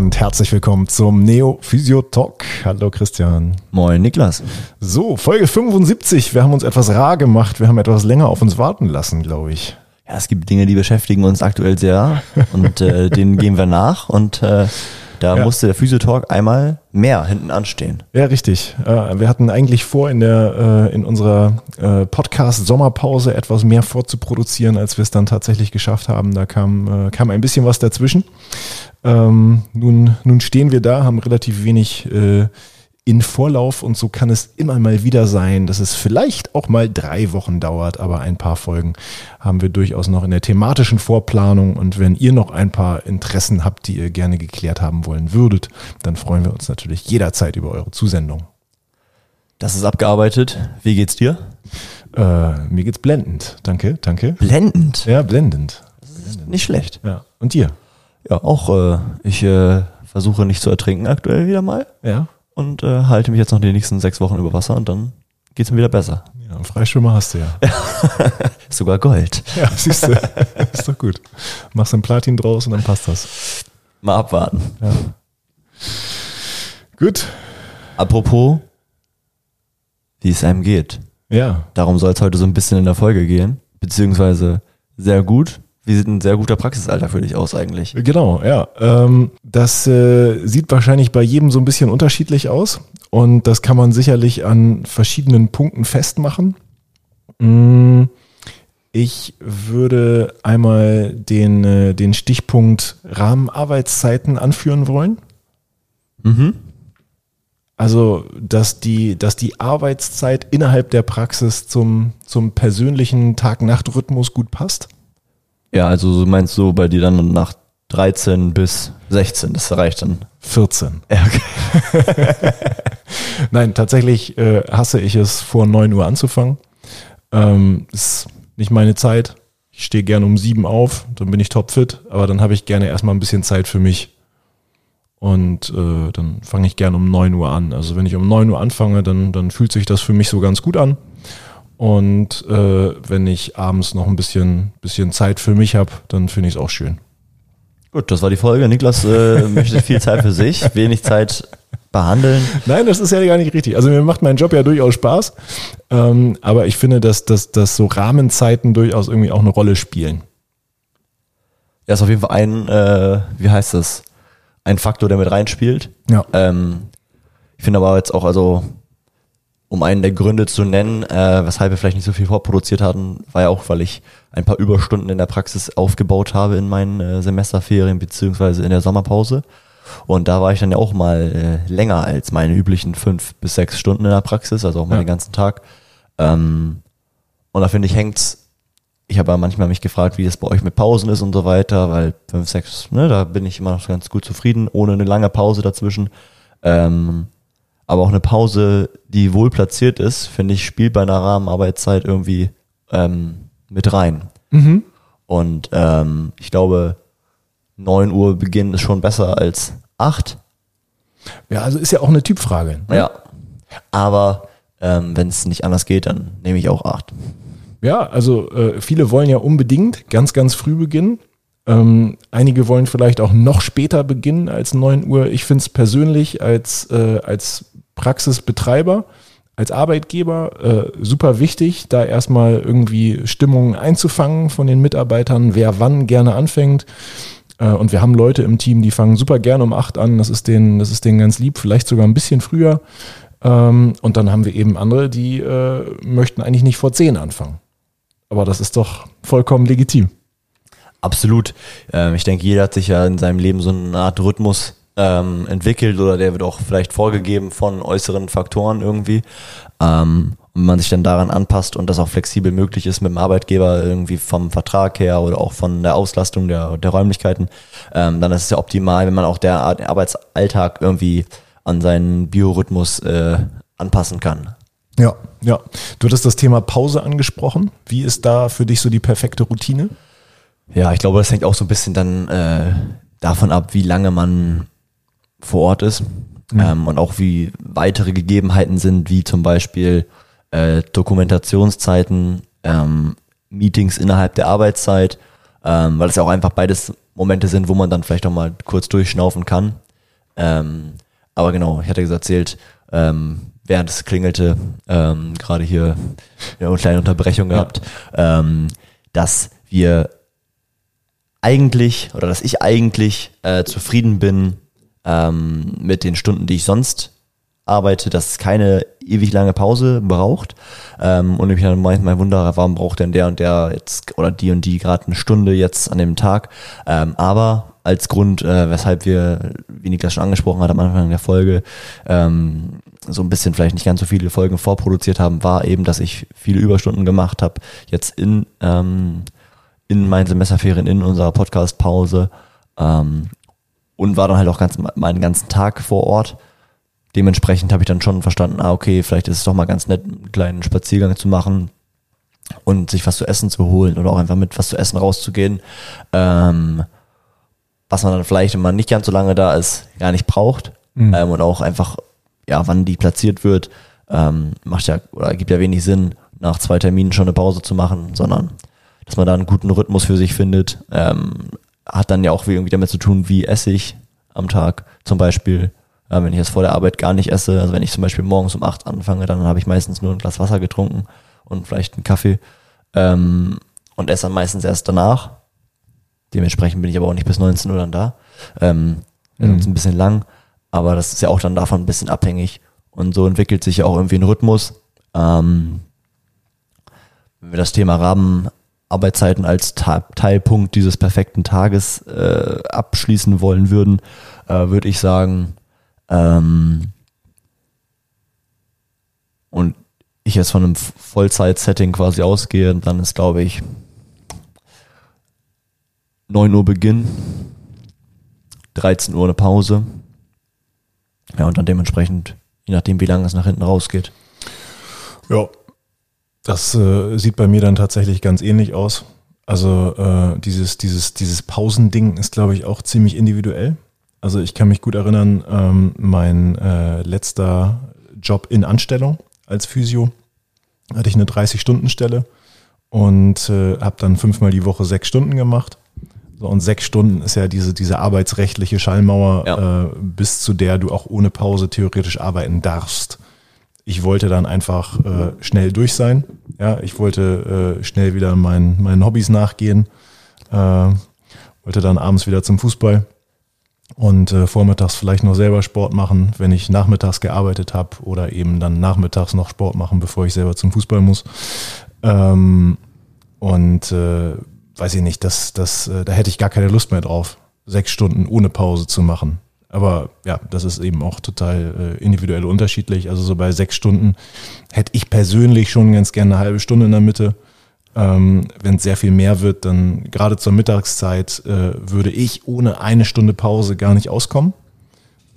und herzlich willkommen zum Neo Physio Talk. Hallo Christian. Moin Niklas. So, Folge 75. Wir haben uns etwas rar gemacht. Wir haben etwas länger auf uns warten lassen, glaube ich. Ja, es gibt Dinge, die beschäftigen uns aktuell sehr und äh, denen gehen wir nach und äh, da ja. musste der Physiotalk einmal mehr hinten anstehen. Ja, richtig. Äh, wir hatten eigentlich vor, in der äh, in unserer äh, Podcast Sommerpause etwas mehr vorzuproduzieren, als wir es dann tatsächlich geschafft haben. Da kam kam ein bisschen was dazwischen. Ähm, nun nun stehen wir da, haben relativ wenig in Vorlauf und so kann es immer mal wieder sein, dass es vielleicht auch mal drei Wochen dauert, aber ein paar Folgen haben wir durchaus noch in der thematischen Vorplanung und wenn ihr noch ein paar Interessen habt, die ihr gerne geklärt haben wollen würdet, dann freuen wir uns natürlich jederzeit über eure Zusendung. Das ist abgearbeitet. Wie geht's dir? Äh, mir geht's blendend. Danke, danke. Blendend? Ja, blendend. blendend. Nicht schlecht. Ja. Und dir? Ja, auch äh, ich äh, versuche nicht zu ertrinken aktuell wieder mal. Ja und äh, halte mich jetzt noch die nächsten sechs Wochen über Wasser und dann geht es mir wieder besser. Ja, Freischwimmer hast du ja. Sogar Gold. Ja, siehst du. ist doch gut. Machst ein Platin draus und dann passt das. Mal abwarten. Ja. Gut. Apropos, wie es einem geht. Ja. Darum soll es heute so ein bisschen in der Folge gehen. Beziehungsweise sehr gut. Wie sieht ein sehr guter Praxisalter für dich aus eigentlich? Genau, ja. Ähm, das äh, sieht wahrscheinlich bei jedem so ein bisschen unterschiedlich aus und das kann man sicherlich an verschiedenen Punkten festmachen. Mm, ich würde einmal den, äh, den Stichpunkt Rahmenarbeitszeiten anführen wollen. Mhm. Also, dass die, dass die Arbeitszeit innerhalb der Praxis zum, zum persönlichen Tag-Nacht-Rhythmus gut passt. Ja, also meinst du bei dir dann nach 13 bis 16, das reicht dann? 14. Ja, okay. Nein, tatsächlich äh, hasse ich es, vor 9 Uhr anzufangen. Ähm, ist nicht meine Zeit. Ich stehe gerne um 7 auf, dann bin ich topfit, aber dann habe ich gerne erstmal ein bisschen Zeit für mich. Und äh, dann fange ich gerne um 9 Uhr an. Also wenn ich um 9 Uhr anfange, dann, dann fühlt sich das für mich so ganz gut an. Und äh, wenn ich abends noch ein bisschen, bisschen Zeit für mich habe, dann finde ich es auch schön. Gut, das war die Folge. Niklas äh, möchte viel Zeit für sich, wenig Zeit behandeln. Nein, das ist ja gar nicht richtig. Also mir macht mein Job ja durchaus Spaß. Ähm, aber ich finde, dass, dass, dass so Rahmenzeiten durchaus irgendwie auch eine Rolle spielen. Ja, ist auf jeden Fall ein, äh, wie heißt das, ein Faktor, der mit reinspielt. Ja. Ähm, ich finde aber jetzt auch, also um einen der Gründe zu nennen, äh, weshalb wir vielleicht nicht so viel vorproduziert hatten, war ja auch, weil ich ein paar Überstunden in der Praxis aufgebaut habe in meinen äh, Semesterferien beziehungsweise in der Sommerpause. Und da war ich dann ja auch mal äh, länger als meine üblichen fünf bis sechs Stunden in der Praxis, also auch mal ja. den ganzen Tag. Ähm, und da finde ich, hängt's. Ich habe ja manchmal mich gefragt, wie das bei euch mit Pausen ist und so weiter, weil fünf, sechs, ne, da bin ich immer noch ganz gut zufrieden, ohne eine lange Pause dazwischen. Ähm, aber auch eine Pause, die wohl platziert ist, finde ich, spielt bei einer Rahmenarbeitszeit irgendwie ähm, mit rein. Mhm. Und ähm, ich glaube, 9 Uhr Beginn ist schon besser als 8. Ja, also ist ja auch eine Typfrage. Ne? Ja. Aber ähm, wenn es nicht anders geht, dann nehme ich auch 8. Ja, also äh, viele wollen ja unbedingt ganz, ganz früh beginnen. Ähm, einige wollen vielleicht auch noch später beginnen als 9 Uhr. Ich finde es persönlich als, äh, als Praxisbetreiber, als Arbeitgeber äh, super wichtig, da erstmal irgendwie Stimmungen einzufangen von den Mitarbeitern, wer wann gerne anfängt. Äh, und wir haben Leute im Team, die fangen super gerne um acht an. Das ist denen, das ist denen ganz lieb, vielleicht sogar ein bisschen früher. Ähm, und dann haben wir eben andere, die äh, möchten eigentlich nicht vor zehn anfangen. Aber das ist doch vollkommen legitim. Absolut. Ähm, ich denke, jeder hat sich ja in seinem Leben so eine Art Rhythmus ähm, entwickelt oder der wird auch vielleicht vorgegeben von äußeren Faktoren irgendwie. Ähm, und man sich dann daran anpasst und das auch flexibel möglich ist mit dem Arbeitgeber irgendwie vom Vertrag her oder auch von der Auslastung der, der Räumlichkeiten, ähm, dann ist es ja optimal, wenn man auch der Arbeitsalltag irgendwie an seinen Biorhythmus äh, anpassen kann. Ja, ja. Du hattest das Thema Pause angesprochen. Wie ist da für dich so die perfekte Routine? Ja, ich glaube, das hängt auch so ein bisschen dann äh, davon ab, wie lange man vor Ort ist mhm. ähm, und auch wie weitere Gegebenheiten sind, wie zum Beispiel äh, Dokumentationszeiten, ähm, Meetings innerhalb der Arbeitszeit, ähm, weil es ja auch einfach beides Momente sind, wo man dann vielleicht auch mal kurz durchschnaufen kann. Ähm, aber genau, ich hatte erzählt, ähm, während es klingelte, ähm, gerade hier ja, eine kleine Unterbrechung gehabt, ähm, dass wir eigentlich oder dass ich eigentlich äh, zufrieden bin ähm, mit den Stunden, die ich sonst arbeite, dass es keine ewig lange Pause braucht. Ähm, und ich dann manchmal wundere, warum braucht denn der und der jetzt oder die und die gerade eine Stunde jetzt an dem Tag. Ähm, aber als Grund, äh, weshalb wir, wie Niklas schon angesprochen hat am Anfang der Folge, ähm, so ein bisschen vielleicht nicht ganz so viele Folgen vorproduziert haben, war eben, dass ich viele Überstunden gemacht habe. Jetzt in, ähm, in meinen Semesterferien, in unserer Podcast-Pause ähm, und war dann halt auch ganz, meinen ganzen Tag vor Ort. Dementsprechend habe ich dann schon verstanden, ah, okay, vielleicht ist es doch mal ganz nett, einen kleinen Spaziergang zu machen und sich was zu essen zu holen oder auch einfach mit was zu essen rauszugehen. Ähm, was man dann vielleicht, wenn man nicht ganz so lange da ist, gar nicht braucht. Mhm. Ähm, und auch einfach, ja, wann die platziert wird, ähm, macht ja, oder gibt ja wenig Sinn, nach zwei Terminen schon eine Pause zu machen, sondern dass man da einen guten Rhythmus für sich findet. Ähm, hat dann ja auch irgendwie damit zu tun, wie esse ich am Tag zum Beispiel. Äh, wenn ich jetzt vor der Arbeit gar nicht esse, also wenn ich zum Beispiel morgens um acht anfange, dann habe ich meistens nur ein Glas Wasser getrunken und vielleicht einen Kaffee ähm, und esse dann meistens erst danach. Dementsprechend bin ich aber auch nicht bis 19 Uhr dann da. Ähm, mhm. ist ein bisschen lang, aber das ist ja auch dann davon ein bisschen abhängig. Und so entwickelt sich ja auch irgendwie ein Rhythmus. Ähm, wenn wir das Thema Rabenarbeitszeiten als Ta Teilpunkt dieses perfekten Tages äh, abschließen wollen würden, äh, würde ich sagen, ähm, und ich jetzt von einem Vollzeit-Setting quasi ausgehe, dann ist, glaube ich, 9 Uhr Beginn, 13 Uhr eine Pause. Ja, und dann dementsprechend, je nachdem, wie lange es nach hinten rausgeht. Ja, das äh, sieht bei mir dann tatsächlich ganz ähnlich aus. Also äh, dieses, dieses, dieses Pausending ist, glaube ich, auch ziemlich individuell. Also ich kann mich gut erinnern, ähm, mein äh, letzter Job in Anstellung als Physio hatte ich eine 30-Stunden-Stelle und äh, habe dann fünfmal die Woche sechs Stunden gemacht. So, und sechs Stunden ist ja diese, diese arbeitsrechtliche Schallmauer, ja. äh, bis zu der du auch ohne Pause theoretisch arbeiten darfst. Ich wollte dann einfach äh, schnell durch sein. Ja, ich wollte äh, schnell wieder meinen, meinen Hobbys nachgehen. Äh, wollte dann abends wieder zum Fußball und äh, vormittags vielleicht noch selber Sport machen, wenn ich nachmittags gearbeitet habe oder eben dann nachmittags noch Sport machen, bevor ich selber zum Fußball muss. Ähm, und äh, weiß ich nicht, das, das, äh, da hätte ich gar keine Lust mehr drauf, sechs Stunden ohne Pause zu machen. Aber ja, das ist eben auch total äh, individuell unterschiedlich. Also so bei sechs Stunden hätte ich persönlich schon ganz gerne eine halbe Stunde in der Mitte. Ähm, Wenn es sehr viel mehr wird, dann gerade zur Mittagszeit äh, würde ich ohne eine Stunde Pause gar nicht auskommen.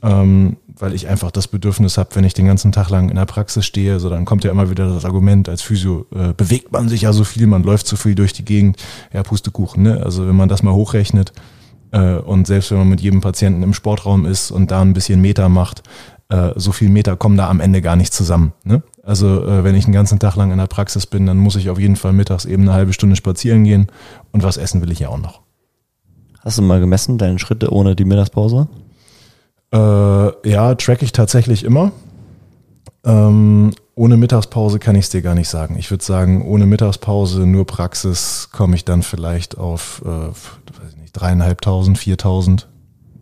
Ähm, weil ich einfach das Bedürfnis habe, wenn ich den ganzen Tag lang in der Praxis stehe, so dann kommt ja immer wieder das Argument, als Physio äh, bewegt man sich ja so viel, man läuft so viel durch die Gegend, ja, Pustekuchen, ne? Also wenn man das mal hochrechnet und selbst wenn man mit jedem Patienten im Sportraum ist und da ein bisschen Meter macht, äh, so viel Meter kommen da am Ende gar nicht zusammen. Ne? Also äh, wenn ich einen ganzen Tag lang in der Praxis bin, dann muss ich auf jeden Fall mittags eben eine halbe Stunde spazieren gehen und was essen will ich ja auch noch. Hast du mal gemessen, deine Schritte ohne die Mittagspause? Äh, ja, track ich tatsächlich immer. Ähm, ohne Mittagspause kann ich es dir gar nicht sagen. Ich würde sagen, ohne Mittagspause, nur Praxis, komme ich dann vielleicht auf äh, nicht, dreieinhalbtausend, viertausend,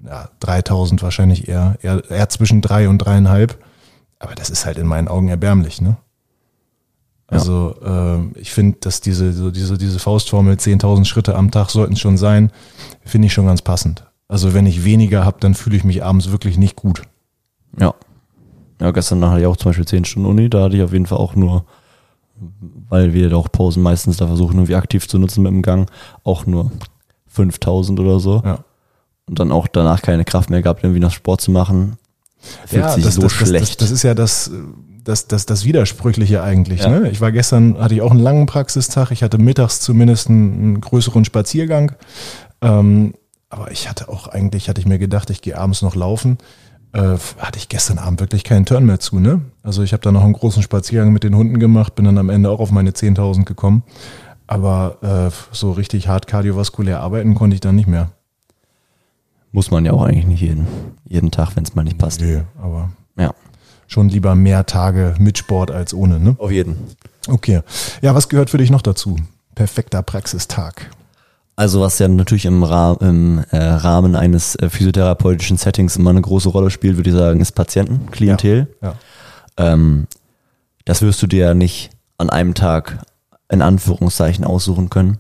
ja, dreitausend wahrscheinlich eher, eher, eher zwischen drei und dreieinhalb. Aber das ist halt in meinen Augen erbärmlich, ne? Also ja. äh, ich finde, dass diese, so diese, diese Faustformel 10.000 Schritte am Tag sollten schon sein, finde ich schon ganz passend. Also wenn ich weniger habe, dann fühle ich mich abends wirklich nicht gut. Ja. Ja, gestern hatte ich auch zum Beispiel 10 Stunden Uni, da hatte ich auf jeden Fall auch nur, weil wir auch Pausen meistens da versuchen, irgendwie aktiv zu nutzen mit dem Gang, auch nur 5000 oder so. Ja. Und dann auch danach keine Kraft mehr gehabt, irgendwie noch Sport zu machen. Fühlt ja, sich das, so das, schlecht. Das, das, ist ja das, das, das, das Widersprüchliche eigentlich. Ja. Ne? Ich war gestern, hatte ich auch einen langen Praxistag. Ich hatte mittags zumindest einen, größeren Spaziergang. Ähm, aber ich hatte auch eigentlich, hatte ich mir gedacht, ich gehe abends noch laufen. Äh, hatte ich gestern Abend wirklich keinen Turn mehr zu. Ne? Also ich habe da noch einen großen Spaziergang mit den Hunden gemacht, bin dann am Ende auch auf meine 10.000 gekommen. Aber äh, so richtig hart kardiovaskulär arbeiten konnte ich dann nicht mehr. Muss man ja auch eigentlich nicht jeden, jeden Tag, wenn es mal nicht passt. Nee, aber Ja. schon lieber mehr Tage mit Sport als ohne, ne? Auf jeden. Okay. Ja, was gehört für dich noch dazu? Perfekter Praxistag. Also was ja natürlich im, Ra im äh, Rahmen eines äh, physiotherapeutischen Settings immer eine große Rolle spielt, würde ich sagen, ist Patienten, Klientel. Ja. Ähm, das wirst du dir ja nicht an einem Tag in Anführungszeichen aussuchen können.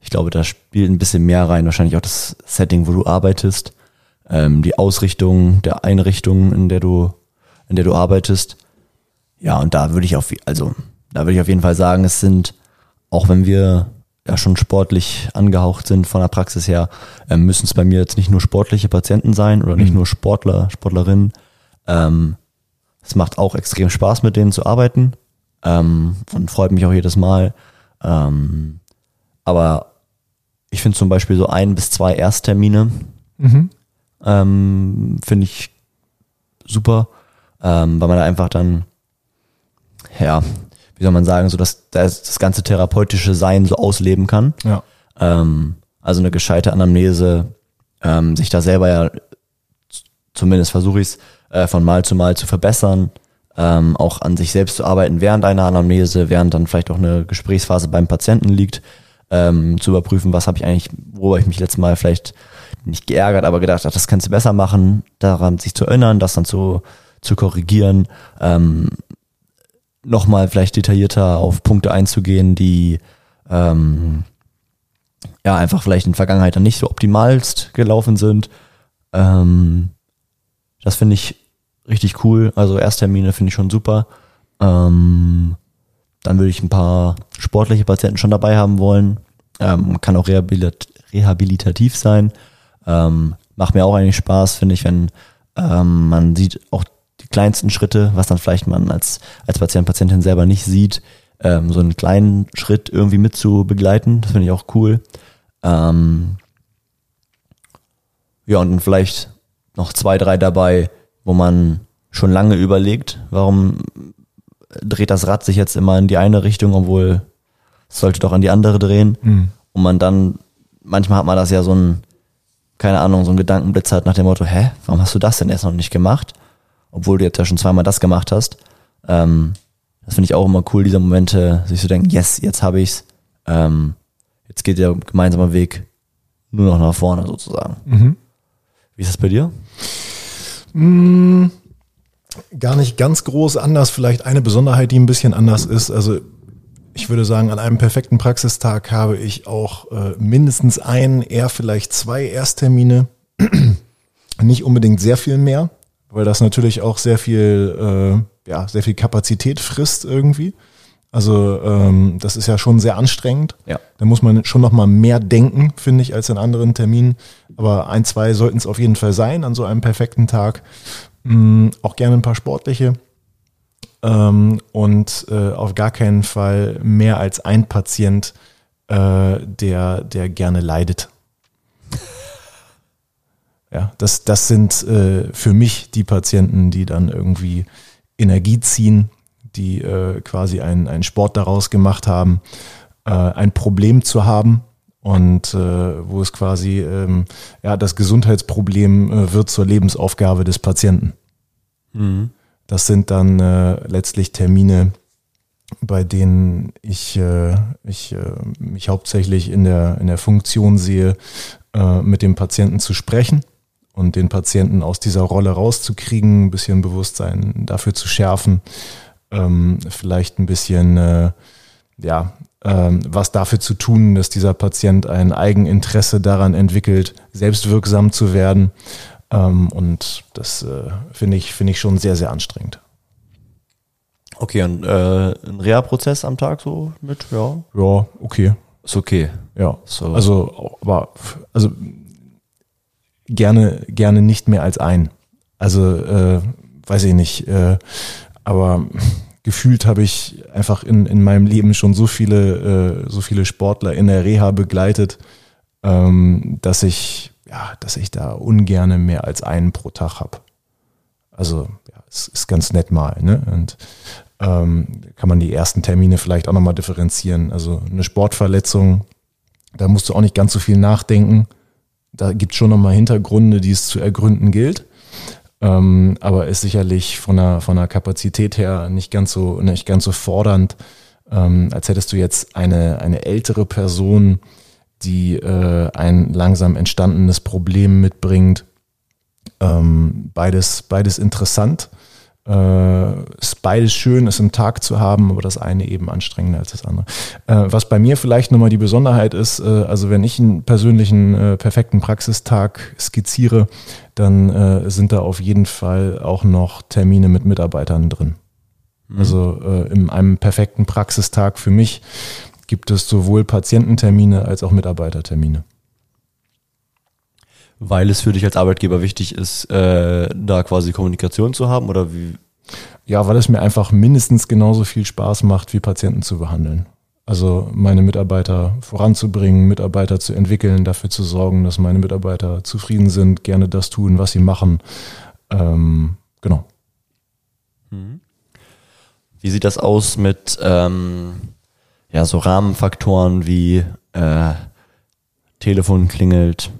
Ich glaube, da spielt ein bisschen mehr rein, wahrscheinlich auch das Setting, wo du arbeitest, ähm, die Ausrichtung der Einrichtung, in der du, in der du arbeitest. Ja, und da würde ich auf, also da würde ich auf jeden Fall sagen, es sind, auch wenn wir ja schon sportlich angehaucht sind von der Praxis her, ähm, müssen es bei mir jetzt nicht nur sportliche Patienten sein oder nicht Mhm. nur Sportler, Sportlerinnen. Ähm, es macht auch extrem Spaß, mit denen zu arbeiten ähm, und freut mich auch jedes Mal. Ähm, aber ich finde zum Beispiel so ein bis zwei Ersttermine Mhm. ähm, finde ich super, ähm, weil man da einfach dann, ja, wie soll man sagen, so dass das, das ganze therapeutische Sein so ausleben kann. Ja. Ähm, also eine gescheite Anamnese, ähm, sich da selber ja, zumindest versuche ich es, äh, von Mal zu Mal zu verbessern, ähm, auch an sich selbst zu arbeiten während einer Anamnese, während dann vielleicht auch eine Gesprächsphase beim Patienten liegt, ähm, zu überprüfen, was habe ich eigentlich, worüber ich mich letztes Mal vielleicht nicht geärgert, aber gedacht, ach, das kannst du besser machen, daran sich zu erinnern, das dann zu, zu korrigieren, ähm, nochmal vielleicht detaillierter auf Punkte einzugehen, die ähm, ja einfach vielleicht in der Vergangenheit dann nicht so optimalst gelaufen sind. Ähm, das finde ich richtig cool. Also Ersttermine finde ich schon super. Ähm, dann würde ich ein paar sportliche Patienten schon dabei haben wollen. Ähm, kann auch rehabilit rehabilitativ sein. Ähm, macht mir auch eigentlich Spaß, finde ich, wenn ähm, man sieht auch die kleinsten Schritte, was dann vielleicht man als, als Patient, Patientin selber nicht sieht, ähm, so einen kleinen Schritt irgendwie mit zu begleiten. Das finde ich auch cool. Ähm, ja, und vielleicht noch zwei, drei dabei, wo man schon lange überlegt, warum dreht das Rad sich jetzt immer in die eine Richtung, obwohl es sollte doch an die andere drehen. Mhm. Und man dann, manchmal hat man das ja so ein, keine Ahnung, so ein Gedankenblitz hat nach dem Motto, hä, warum hast du das denn erst noch nicht gemacht? Obwohl du jetzt ja schon zweimal das gemacht hast. Ähm, das finde ich auch immer cool, diese Momente, sich zu denken, yes, jetzt habe ich's. Ähm, jetzt geht der gemeinsame Weg nur noch nach vorne sozusagen. Mhm. Wie ist das bei dir? Mm, Gar nicht ganz groß anders. Vielleicht eine Besonderheit, die ein bisschen anders ist. Also ich würde sagen, an einem perfekten Praxistag habe ich auch äh, mindestens einen, eher vielleicht zwei Ersttermine. nicht unbedingt sehr viel mehr, weil das natürlich auch sehr viel, äh, ja, sehr viel Kapazität frisst irgendwie. Also ähm, das ist ja schon sehr anstrengend. Ja. Da muss man schon noch mal mehr denken, finde ich, als in anderen Terminen. Aber ein, zwei sollten es auf jeden Fall sein an so einem perfekten Tag. Mm, auch gerne ein paar sportliche. Ähm, und äh, auf gar keinen Fall mehr als ein Patient, äh, der, der gerne leidet. Ja, das, das sind äh, für mich die Patienten, die dann irgendwie Energie ziehen, die äh, quasi einen, einen Sport daraus gemacht haben, äh, ein Problem zu haben und äh, wo es quasi, ähm, ja, das Gesundheitsproblem äh, wird zur Lebensaufgabe des Patienten. Das sind dann äh, letztlich Termine, bei denen ich, äh, ich äh, mich hauptsächlich in der, in der Funktion sehe, äh, mit dem Patienten zu sprechen und den Patienten aus dieser Rolle rauszukriegen, ein bisschen Bewusstsein dafür zu schärfen, ähm, vielleicht ein bisschen, äh, ja, ähm, was dafür zu tun, dass dieser Patient ein Eigeninteresse daran entwickelt, selbstwirksam zu werden. Ähm, und das äh, finde ich, finde ich schon sehr, sehr anstrengend. Okay, und äh, ein Reha-Prozess am Tag so mit, ja, Ja, okay. ist okay. Ja, So. also, aber, also gerne, gerne nicht mehr als ein. Also, äh, weiß ich nicht, äh, aber gefühlt habe ich einfach in, in meinem Leben schon so viele, äh, so viele Sportler in der Reha begleitet, ähm, dass ich, ja, dass ich da ungerne mehr als einen pro Tag habe. Also, ja, es ist ganz nett mal, ne? Und ähm, kann man die ersten Termine vielleicht auch nochmal differenzieren. Also eine Sportverletzung, da musst du auch nicht ganz so viel nachdenken. da gibt es schon nochmal Hintergründe, die es zu ergründen gilt. Ähm, aber ist sicherlich von der, von der Kapazität her nicht ganz so, nicht ganz so fordernd, ähm, als hättest du jetzt eine, eine ältere Person, die äh, ein langsam entstandenes Problem mitbringt. Ähm, beides, beides interessant. Äh, ist beides schön, es im Tag zu haben, aber das eine eben anstrengender als das andere. Äh, was bei mir vielleicht nochmal die Besonderheit ist, äh, also wenn ich einen persönlichen, äh, perfekten Praxistag skizziere, dann äh, sind da auf jeden Fall auch noch Termine mit Mitarbeitern drin. Mhm. Also äh, in einem perfekten Praxistag für mich gibt es sowohl Patiententermine als auch Mitarbeitertermine. Weil es für dich als Arbeitgeber wichtig ist, äh, da quasi Kommunikation zu haben oder wie? Ja, weil es mir einfach mindestens genauso viel Spaß macht, wie Patienten zu behandeln. Also meine Mitarbeiter voranzubringen, Mitarbeiter zu entwickeln, dafür zu sorgen, dass meine Mitarbeiter zufrieden sind, gerne das tun, was sie machen. Ähm, genau. Mhm. Wie sieht das aus mit ähm, ja, so Rahmenfaktoren wie äh, Telefon klingelt,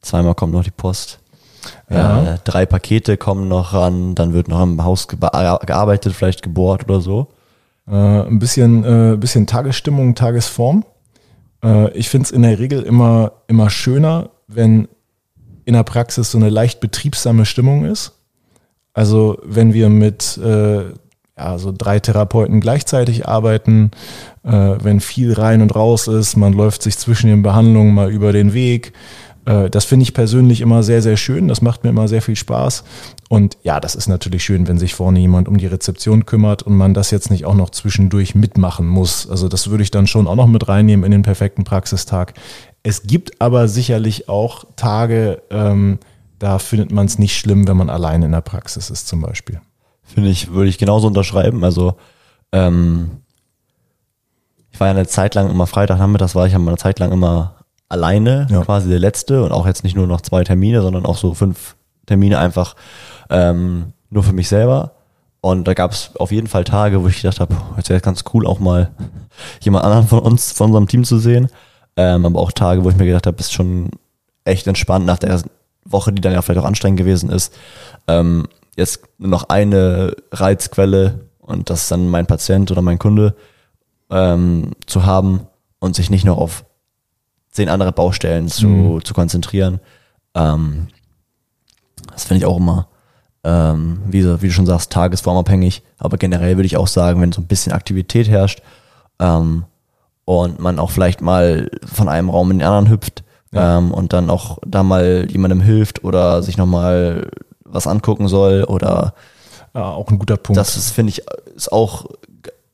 zweimal kommt noch die Post. Ja. Äh, drei Pakete kommen noch ran, dann wird noch im Haus gearbeitet, vielleicht gebohrt oder so. Äh, ein bisschen, äh, bisschen Tagesstimmung, Tagesform. Äh, ich finde es in der Regel immer, immer schöner, wenn in der Praxis so eine leicht betriebsame Stimmung ist. Also wenn wir mit äh, ja, so drei Therapeuten gleichzeitig arbeiten, äh, wenn viel rein und raus ist, man läuft sich zwischen den Behandlungen mal über den Weg, äh, das finde ich persönlich immer sehr, sehr schön. Das macht mir immer sehr viel Spaß. Und ja, das ist natürlich schön, wenn sich vorne jemand um die Rezeption kümmert und man das jetzt nicht auch noch zwischendurch mitmachen muss. Also das würde ich dann schon auch noch mit reinnehmen in den perfekten Praxistag. Es gibt aber sicherlich auch Tage, ähm, da findet man es nicht schlimm, wenn man allein in der Praxis ist zum Beispiel. Finde ich, würde ich genauso unterschreiben. Also ähm, ich war ja eine Zeit lang immer Freitagnachmittags war ich ja eine Zeit lang immer alleine, ja. quasi der letzte und auch jetzt nicht nur noch zwei Termine, sondern auch so fünf Termine einfach ähm, nur für mich selber. Und da gab es auf jeden Fall Tage, wo ich gedacht habe, jetzt wäre ganz cool, auch mal jemand anderen von uns, von unserem Team zu sehen. Ähm, aber auch Tage, wo ich mir gedacht habe, ist schon echt entspannt nach der Woche, die dann ja vielleicht auch anstrengend gewesen ist. Ähm, jetzt nur noch eine Reizquelle und das ist dann mein Patient oder mein Kunde ähm, zu haben und sich nicht noch auf zehn andere Baustellen zu, mhm. zu konzentrieren. Ähm, das finde ich auch immer, ähm, wie, wie, du schon sagst, tagesformabhängig. Aber generell würde ich auch sagen, wenn so ein bisschen Aktivität herrscht ähm, und man auch vielleicht mal von einem Raum in den anderen hüpft ja. ähm, und dann auch da mal jemandem hilft oder sich nochmal was angucken soll oder ja, auch ein guter Punkt. Das finde ich, ist auch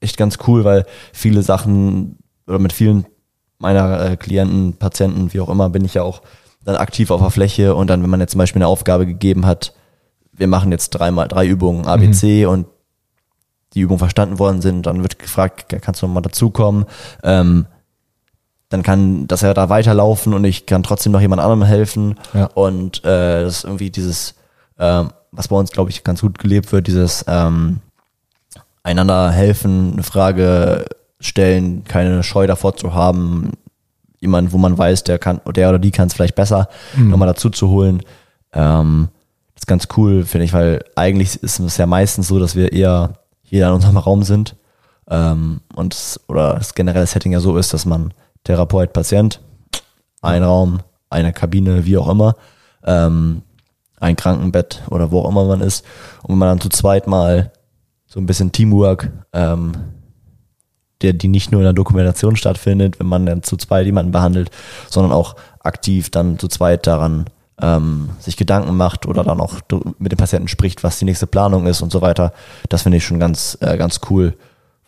echt ganz cool, weil viele Sachen oder mit vielen meiner äh, Klienten, Patienten, wie auch immer, bin ich ja auch dann aktiv auf der Fläche und dann, wenn man jetzt zum Beispiel eine Aufgabe gegeben hat, wir machen jetzt dreimal drei Übungen ABC mhm. und die Übungen verstanden worden sind, dann wird gefragt, kannst du nochmal dazukommen? Ähm, dann kann das ja da weiterlaufen und ich kann trotzdem noch jemand anderem helfen. Ja. Und äh, das ist irgendwie dieses, ähm, was bei uns, glaube ich, ganz gut gelebt wird, dieses ähm, einander helfen, eine Frage stellen, keine Scheu davor zu haben, jemand, wo man weiß, der kann, der oder die kann es vielleicht besser, mhm. nochmal dazu zu holen. Ähm, das ist ganz cool, finde ich, weil eigentlich ist es ja meistens so, dass wir eher hier in unserem Raum sind. Ähm, und das, oder das generelle Setting ja so ist, dass man Therapeut, Patient, ein Raum, eine Kabine, wie auch immer, ähm, ein Krankenbett oder wo auch immer man ist. Und wenn man dann zu zweit mal so ein bisschen Teamwork ähm, der, die nicht nur in der Dokumentation stattfindet, wenn man dann zu zweit jemanden behandelt, sondern auch aktiv dann zu zweit daran ähm, sich Gedanken macht oder dann auch mit dem Patienten spricht, was die nächste Planung ist und so weiter. Das finde ich schon ganz, äh, ganz cool,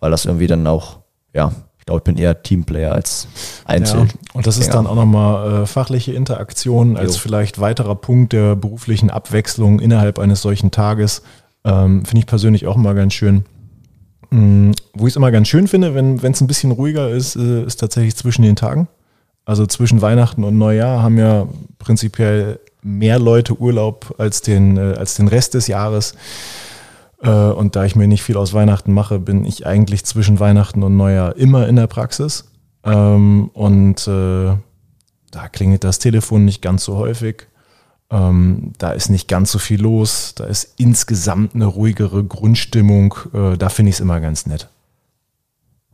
weil das irgendwie dann auch, ja, ich glaube, ich bin eher Teamplayer als Einzel. Ja, und das ist dann auch nochmal äh, fachliche Interaktion als jo. vielleicht weiterer Punkt der beruflichen Abwechslung innerhalb eines solchen Tages. Ähm, finde ich persönlich auch immer ganz schön. Mm, wo ich es immer ganz schön finde, wenn es ein bisschen ruhiger ist, äh, ist tatsächlich zwischen den Tagen. Also zwischen Weihnachten und Neujahr haben ja prinzipiell mehr Leute Urlaub als den, äh, als den Rest des Jahres. Äh, und da ich mir nicht viel aus Weihnachten mache, bin ich eigentlich zwischen Weihnachten und Neujahr immer in der Praxis. Ähm, und Da klingelt das Telefon nicht ganz so häufig. Ähm, da ist nicht ganz so viel los. Da ist insgesamt eine ruhigere Grundstimmung. Äh, da finde ich es immer ganz nett.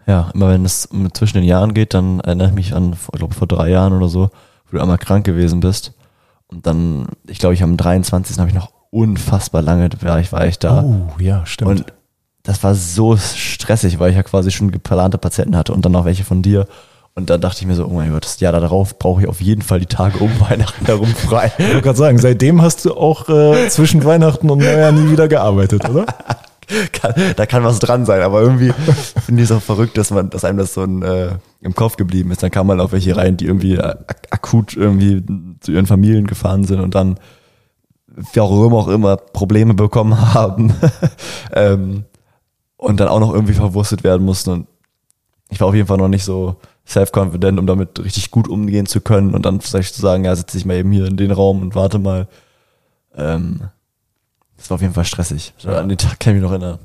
Ja, immer wenn es zwischen den Jahren geht, dann erinnere ich mich an, ich glaube vor drei Jahren oder so, wo du einmal krank gewesen bist. Und dann, ich glaube, ich am 23. habe ich noch unfassbar lange, war ich, war ich da. Oh, ja, stimmt. Und das war so stressig, weil ich ja quasi schon geplante Patienten hatte und dann noch welche von dir. Und dann dachte ich mir so, oh mein Gott, das Jahr darauf brauche ich auf jeden Fall die Tage um Weihnachten herum frei. ich wollte gerade sagen, seitdem hast du auch äh, zwischen Weihnachten und Neujahr nie wieder gearbeitet, oder? da kann was dran sein, aber irgendwie finde ich es auch verrückt, dass man, dass einem das so ein, äh, im Kopf geblieben ist. Dann kam man auf welche rein, die irgendwie ak akut irgendwie zu ihren Familien gefahren sind und dann warum auch immer Probleme bekommen haben ähm, und dann auch noch irgendwie verwurstet werden mussten. Und ich war auf jeden Fall noch nicht so self-confident, um damit richtig gut umgehen zu können und dann vielleicht zu sagen, ja, setze ich mal eben hier in den Raum und warte mal. Ähm, das war auf jeden Fall stressig. Ja. An den Tag kann ich mich noch erinnern.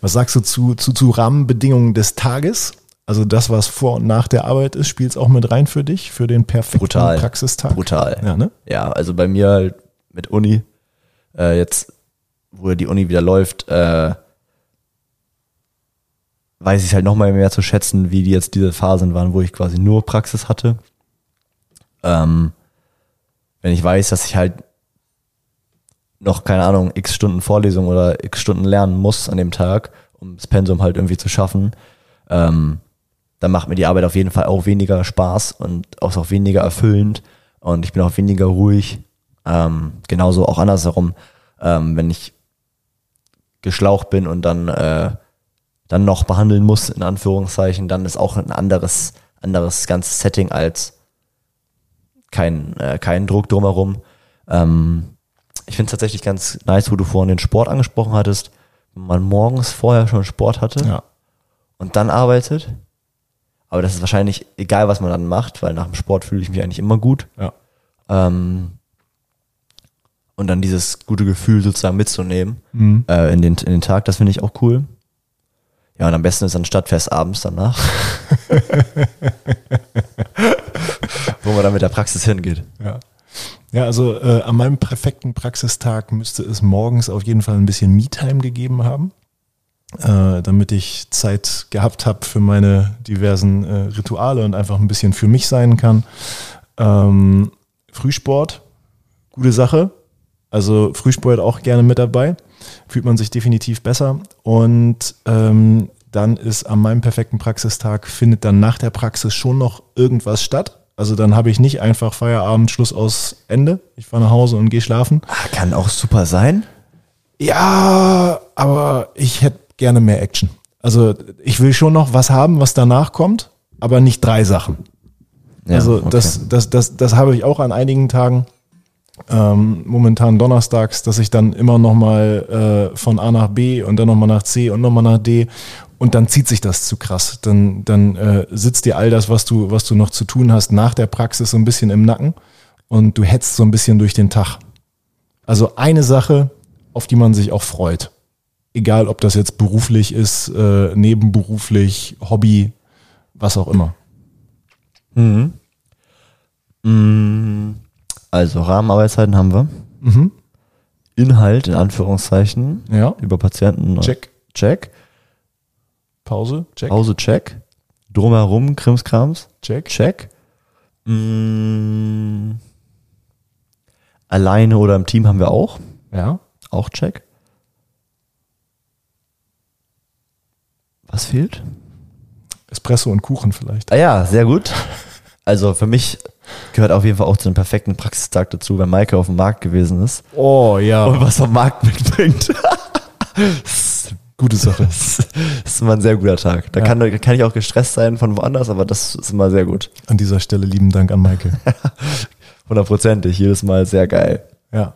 Was sagst du zu, zu, zu Rahmenbedingungen des Tages? Also das, was vor und nach der Arbeit ist, spielt es auch mit rein für dich, für den perfekten Brutal. Praxistag? Brutal. Ja, ne? ja, also bei mir halt mit Uni, äh, jetzt, wo die Uni wieder läuft, äh, weiß ich es halt nochmal mehr zu schätzen, wie die jetzt diese Phasen waren, wo ich quasi nur Praxis hatte. Ähm, wenn ich weiß, dass ich halt noch, keine Ahnung, x Stunden Vorlesung oder x Stunden lernen muss an dem Tag, um das Pensum halt irgendwie zu schaffen, ähm, dann macht mir die Arbeit auf jeden Fall auch weniger Spaß und auch, auch weniger erfüllend und ich bin auch weniger ruhig. Ähm, genauso auch andersherum, ähm, wenn ich geschlaucht bin und dann, äh, dann noch behandeln muss, in Anführungszeichen, dann ist auch ein anderes, anderes ganzes Setting als kein, äh, kein Druck drumherum. Ähm, ich finde es tatsächlich ganz nice, wo du vorhin den Sport angesprochen hattest, wenn man morgens vorher schon Sport hatte Ja. und dann arbeitet. Aber das ist wahrscheinlich egal, was man dann macht, weil nach dem Sport fühle ich mich eigentlich immer gut. Ja. Ähm, und dann dieses gute Gefühl sozusagen mitzunehmen Mhm. äh, in, den, in den Tag, das finde ich auch cool. Ja, und am besten ist dann Stadtfest abends danach. Wo man dann mit der Praxis hingeht. Ja. Ja, also äh, an meinem perfekten Praxistag müsste es morgens auf jeden Fall ein bisschen Me-Time gegeben haben, äh, damit ich Zeit gehabt habe für meine diversen äh, Rituale und einfach ein bisschen für mich sein kann. Ähm, Frühsport, gute Sache. Also Frühsport auch gerne mit dabei. Fühlt man sich definitiv besser. Und ähm, dann ist an meinem perfekten Praxistag, findet dann nach der Praxis schon noch irgendwas statt. Also dann habe ich nicht einfach Feierabend, Schluss aus Ende. Ich fahre nach Hause und gehe schlafen. Ah, kann auch super sein. Ja, aber ich hätte gerne mehr Action. Also ich will schon noch was haben, was danach kommt, aber nicht drei Sachen. Ja, also okay. das, das, das, das habe ich auch an einigen Tagen. Ähm, momentan donnerstags, dass ich dann immer noch mal äh, von A nach B und dann noch mal nach C und noch mal nach D und dann zieht sich das zu krass. Dann, dann äh, sitzt dir all das, was du, was du noch zu tun hast, nach der Praxis so ein bisschen im Nacken und du hetzt so ein bisschen durch den Tag. Also eine Sache, auf die man sich auch freut. Egal, ob das jetzt beruflich ist, äh, nebenberuflich, Hobby, was auch immer. Mhm. Mm, Also Rahmenarbeitszeiten haben wir. Mhm. Inhalt in Anführungszeichen Ja. über Patienten. Check. Check. Pause. Check. Pause check. Drumherum Krimskrams. Check. Check. Mm, Alleine oder im Team haben wir auch. Ja. Auch check. Was fehlt? Espresso und Kuchen vielleicht. Ah ja, sehr gut. Also für mich gehört auf jeden Fall auch zu einem perfekten Praxistag dazu, wenn Maike auf dem Markt gewesen ist Oh ja. und was vom Markt mitbringt. Gute Sache. Das ist immer ein sehr guter Tag. Da Ja. kann, da kann ich auch gestresst sein von woanders, aber das ist immer sehr gut. An dieser Stelle lieben Dank an Maike. Hundertprozentig, jedes Mal sehr geil. Ja.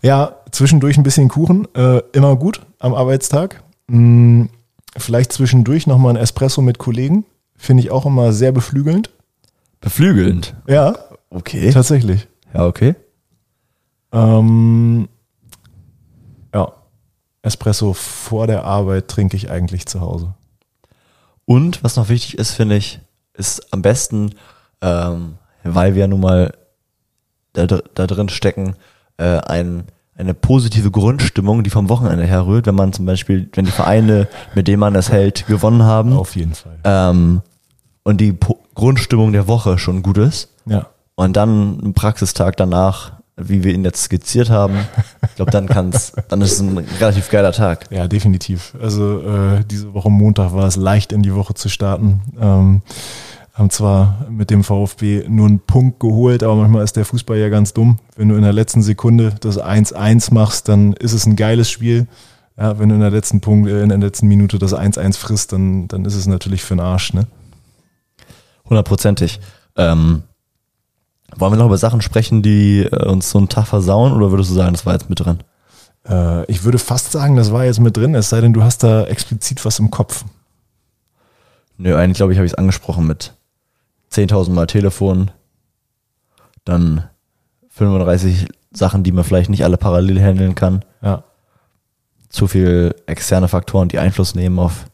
Ja, zwischendurch ein bisschen Kuchen, äh, immer gut am Arbeitstag. Hm, vielleicht zwischendurch nochmal ein Espresso mit Kollegen. Finde ich auch immer sehr beflügelnd. Beflügelnd. Ja, Okay. tatsächlich. Ja, okay. Ähm, ja, Espresso vor der Arbeit trinke ich eigentlich zu Hause. Und was noch wichtig ist, finde ich, ist am besten ähm, weil wir nun mal da, da drin stecken, äh, ein, eine positive Grundstimmung, die vom Wochenende herrührt, wenn man zum Beispiel, wenn die Vereine, mit denen man es hält, gewonnen haben Auf jeden Fall. ähm, und die po Grundstimmung der Woche schon gut ist Ja. und dann ein Praxistag danach, wie wir ihn jetzt skizziert haben, ich glaube, dann kann's, dann ist es ein relativ geiler Tag. Ja, definitiv. Also äh, diese Woche Montag war es leicht in die Woche zu starten. Ähm, haben zwar mit dem VfB nur einen Punkt geholt, aber manchmal ist der Fußball ja ganz dumm. Wenn du in der letzten Sekunde das 1-1 machst, dann ist es ein geiles Spiel. Ja, wenn du in der letzten Punkt, äh, in der letzten Minute das 1-1 frisst, dann, dann ist es natürlich für den Arsch, ne? Hundertprozentig. Ähm, wollen wir noch über Sachen sprechen, die äh, uns so einen Tag versauen oder würdest du sagen, das war jetzt mit drin? Äh, ich würde fast sagen, das war jetzt mit drin, es sei denn, du hast da explizit was im Kopf. Nö, eigentlich glaube ich, habe ich es angesprochen mit 10.000 Mal Telefon, dann 35 Sachen, die man vielleicht nicht alle parallel handeln kann, Ja. zu viel externe Faktoren, die Einfluss nehmen auf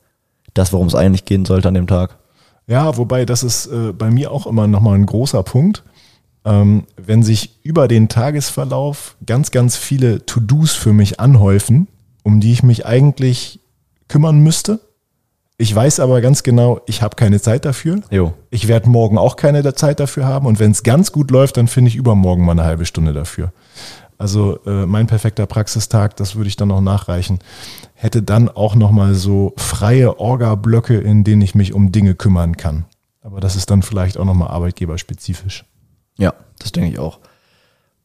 das, worum es eigentlich gehen sollte an dem Tag. Ja, wobei das ist äh, bei mir auch immer nochmal ein großer Punkt. Ähm, wenn sich über den Tagesverlauf ganz, ganz viele To-Dos für mich anhäufen, um die ich mich eigentlich kümmern müsste. Ich weiß aber ganz genau, ich habe keine Zeit dafür. Jo, Ich werde morgen auch keine Zeit dafür haben. Und wenn es ganz gut läuft, dann finde ich übermorgen mal eine halbe Stunde dafür. Also äh, mein perfekter Praxistag, das würde ich dann noch nachreichen, hätte dann auch nochmal so freie Orga-Blöcke, in denen ich mich um Dinge kümmern kann. Aber das ist dann vielleicht auch nochmal arbeitgeberspezifisch. ja, das denke ich auch.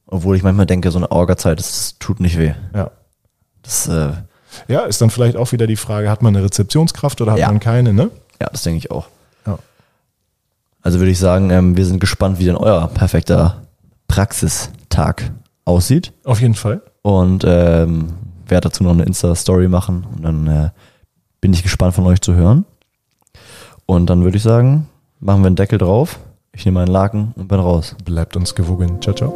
Obwohl ich manchmal denke, so eine Orga-Zeit, das tut nicht weh. Ja. Das, äh, Ja, ist dann vielleicht auch wieder die Frage, hat man eine Rezeptionskraft oder hat Ja. man keine, ne? ja, das denke ich auch. Ja. Also würde ich sagen, ähm, wir sind gespannt, wie denn euer perfekter Praxistag aussieht. Auf jeden Fall. Und ähm, werde dazu noch eine Insta-Story machen. Und dann äh, bin ich gespannt von euch zu hören. Und dann würde ich sagen, machen wir einen Deckel drauf. Ich nehme einen Laken und bin raus. Bleibt uns gewogen. Ciao, ciao.